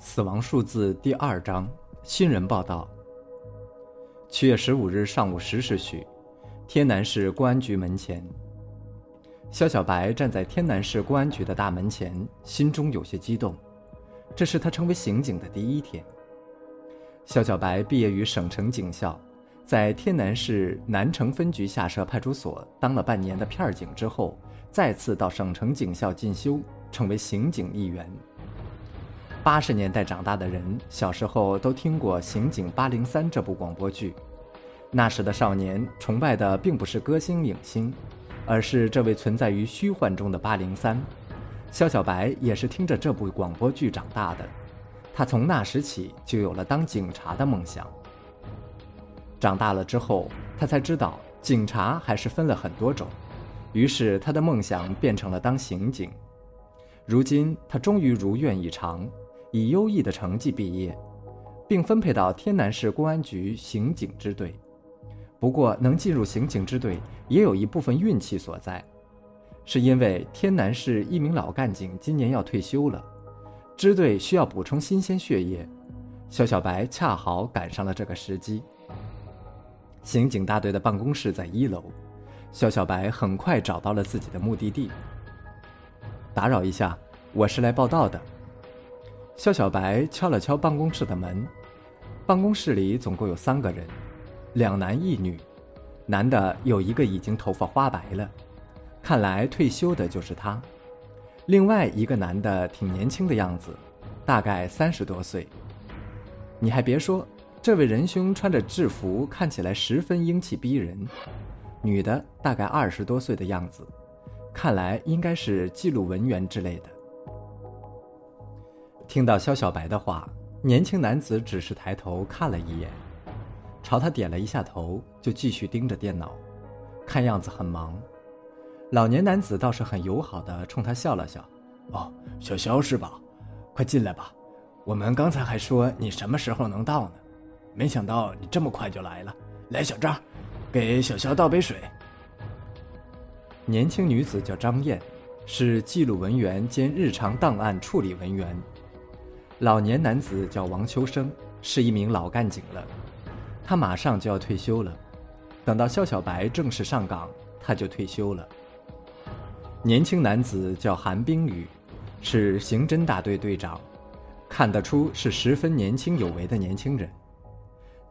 死亡数字第二章新人报道。七月十五日上午十时许，天南市公安局门前，肖小白站在天南市公安局的大门前，心中有些激动。这是他成为刑警的第一天。肖小白毕业于省城警校，在天南市南城分局下设派出所当了半年的片警之后，再次到省城警校进修，成为刑警一员。八十年代长大的人，小时候都听过《刑警八零三》这部广播剧。那时的少年崇拜的并不是歌星影星，而是这位存在于虚幻中的八零三。肖小白也是听着这部广播剧长大的，他从那时起就有了当警察的梦想。长大了之后，他才知道警察还是分了很多种，于是他的梦想变成了当刑警。如今他终于如愿以偿。以优异的成绩毕业，并分配到天南市公安局刑警支队。不过，能进入刑警支队也有一部分运气所在，是因为天南市一名老干警今年要退休了，支队需要补充新鲜血液，肖小白恰好赶上了这个时机。刑警大队的办公室在一楼，肖小白很快找到了自己的目的地。打扰一下，我是来报道的。肖小白敲了敲办公室的门，办公室里总共有三个人，两男一女，男的有一个已经头发花白了，看来退休的就是他。另外一个男的挺年轻的样子，大概三十多岁。你还别说，这位仁兄穿着制服，看起来十分英气逼人。女的大概二十多岁的样子，看来应该是记录文员之类的。听到肖小白的话，年轻男子只是抬头看了一眼，朝他点了一下头，就继续盯着电脑，看样子很忙。老年男子倒是很友好的冲他笑了笑：“哦，小肖是吧？快进来吧。我们刚才还说你什么时候能到呢，没想到你这么快就来了。来，小张，给小肖倒杯水。”年轻女子叫张燕，是记录文员兼日常档案处理文员。老年男子叫王秋生，是一名老干警了，他马上就要退休了。等到肖小白正式上岗，他就退休了。年轻男子叫韩冰雨，是刑侦大队队长，看得出是十分年轻有为的年轻人。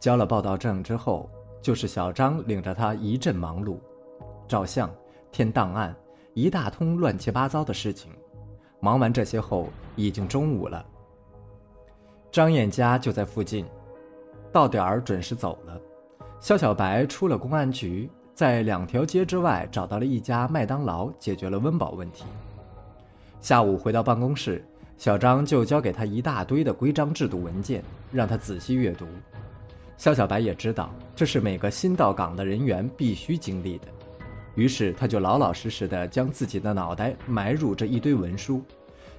交了报道证之后，就是小张领着他一阵忙碌，照相、填档案，一大通乱七八糟的事情。忙完这些后，已经中午了。张燕家就在附近，到点儿准时走了。肖小白出了公安局，在两条街之外找到了一家麦当劳，解决了温饱问题。下午回到办公室，小张就交给他一大堆的规章制度文件，让他仔细阅读。肖小白也知道这是每个新到岗的人员必须经历的，于是他就老老实实的将自己的脑袋埋入这一堆文书，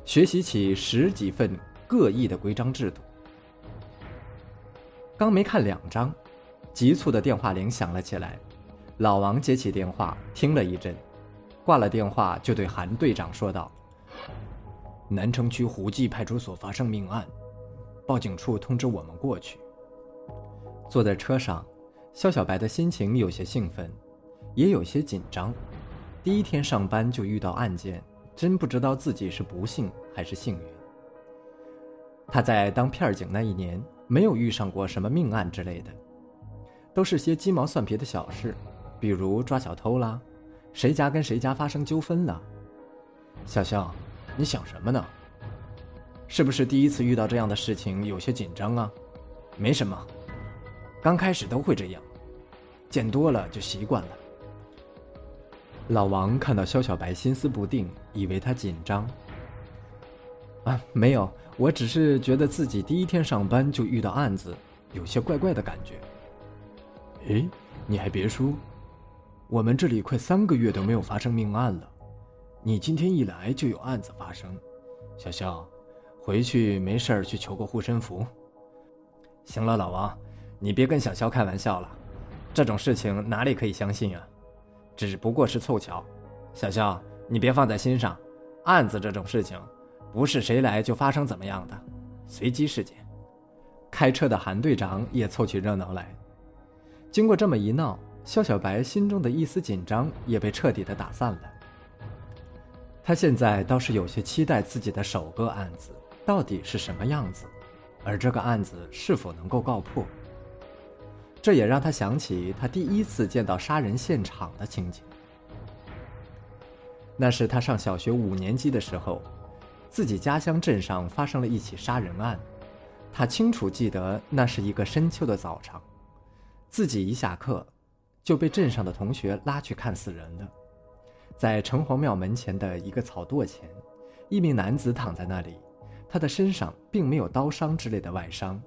学习起十几份。各异的规章制度。刚没看两章，急促的电话铃响了起来。老王接起电话，听了一阵，挂了电话，就对韩队长说道：“南城区胡记派出所发生命案，报警处通知我们过去。”坐在车上，肖小白的心情有些兴奋，也有些紧张。第一天上班就遇到案件，真不知道自己是不幸还是幸运。他在当片警那一年，没有遇上过什么命案之类的，都是些鸡毛蒜皮的小事，比如抓小偷啦，谁家跟谁家发生纠纷了。小肖，你想什么呢？是不是第一次遇到这样的事情，有些紧张啊？没什么，刚开始都会这样，见多了就习惯了。老王看到肖小白心思不定，以为他紧张。啊，没有。我只是觉得自己第一天上班就遇到案子，有些怪怪的感觉。诶，你还别说，我们这里快三个月都没有发生命案了，你今天一来就有案子发生。小肖，回去没事儿去求个护身符。行了，老王，你别跟小肖开玩笑了，这种事情哪里可以相信啊？只不过是凑巧。小肖，你别放在心上，案子这种事情。不是谁来就发生怎么样的，随机事件。开车的韩队长也凑起热闹来。经过这么一闹，肖小白心中的一丝紧张也被彻底的打散了。他现在倒是有些期待自己的首个案子到底是什么样子，而这个案子是否能够告破。这也让他想起他第一次见到杀人现场的情景。那是他上小学五年级的时候，自己家乡镇上发生了一起杀人案。他清楚记得，那是一个深秋的早上，自己一下课，就被镇上的同学拉去看死人了。在城隍庙门前的一个草垛前，一名男子躺在那里，他的身上并没有刀伤之类的外伤，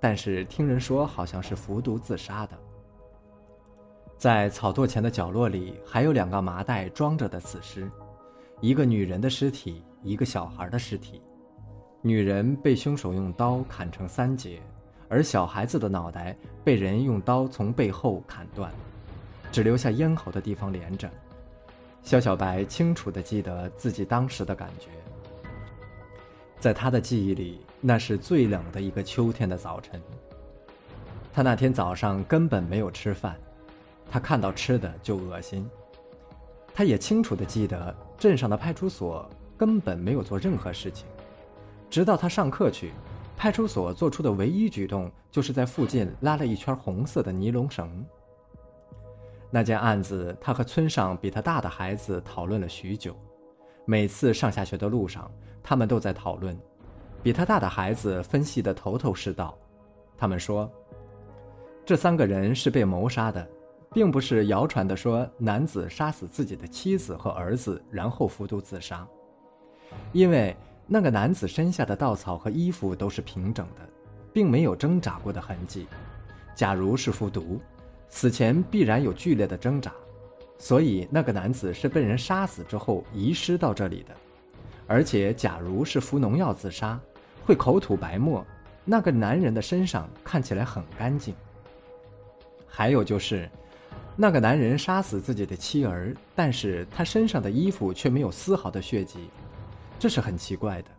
但是听人说好像是服毒自杀的。在草垛前的角落里，还有两个麻袋装着的死尸，一个女人的尸体，一个小孩的尸体。女人被凶手用刀砍成三截，而小孩子的脑袋被人用刀从背后砍断，只留下咽喉的地方连着。肖小白清楚地记得自己当时的感觉，在他的记忆里，那是最冷的一个秋天的早晨。他那天早上根本没有吃饭，他看到吃的就恶心。他也清楚地记得，镇上的派出所根本没有做任何事情。直到他上课去，派出所做出的唯一举动就是在附近拉了一圈红色的尼龙绳。那件案子，他和村上比他大的孩子讨论了许久。每次上下学的路上，他们都在讨论。比他大的孩子分析得头头是道。他们说，这三个人是被谋杀的，并不是谣传的说男子杀死自己的妻子和儿子，然后服毒自杀，因为。那个男子身下的稻草和衣服都是平整的，并没有挣扎过的痕迹。假如是服毒，死前必然有剧烈的挣扎，所以那个男子是被人杀死之后遗失到这里的。而且，假如是服农药自杀，会口吐白沫，那个男人的身上看起来很干净。还有就是，那个男人杀死自己的妻儿，但是他身上的衣服却没有丝毫的血迹。这是很奇怪的，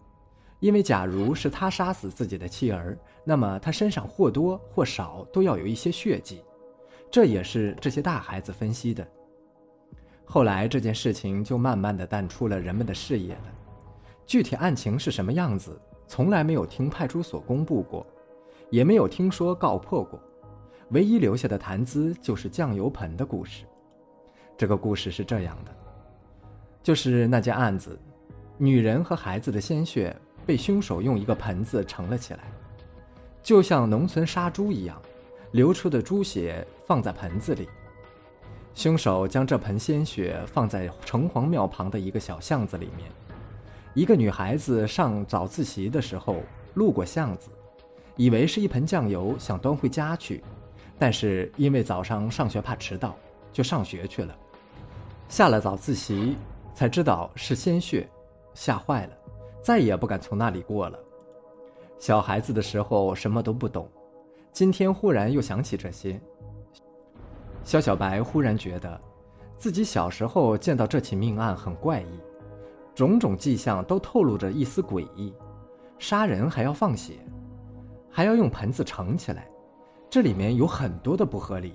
因为假如是他杀死自己的妻儿，那么他身上或多或少都要有一些血迹，这也是这些大孩子分析的。后来这件事情就慢慢的淡出了人们的视野了，具体案情是什么样子，从来没有听派出所公布过，也没有听说告破过，唯一留下的谈资就是酱油盆的故事。这个故事是这样的，就是那件案子。女人和孩子的鲜血被凶手用一个盆子盛了起来，就像农村杀猪一样，流出的猪血放在盆子里。凶手将这盆鲜血放在城隍庙旁的一个小巷子里面。一个女孩子上早自习的时候路过巷子，以为是一盆酱油，想端回家去，但是因为早上上学怕迟到，就上学去了。下了早自习才知道是鲜血。吓坏了，再也不敢从那里过了。小孩子的时候什么都不懂，今天忽然又想起这些。肖小白忽然觉得，自己小时候见到这起命案很怪异，种种迹象都透露着一丝诡异。杀人还要放血，还要用盆子盛起来，这里面有很多的不合理。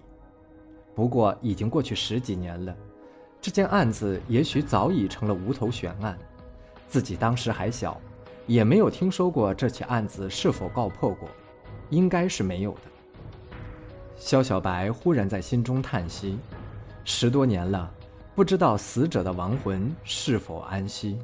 不过已经过去十几年了，这件案子也许早已成了无头悬案。自己当时还小，也没有听说过这起案子是否告破过，应该是没有的。肖小白忽然在心中叹息：十多年了，不知道死者的亡魂是否安息。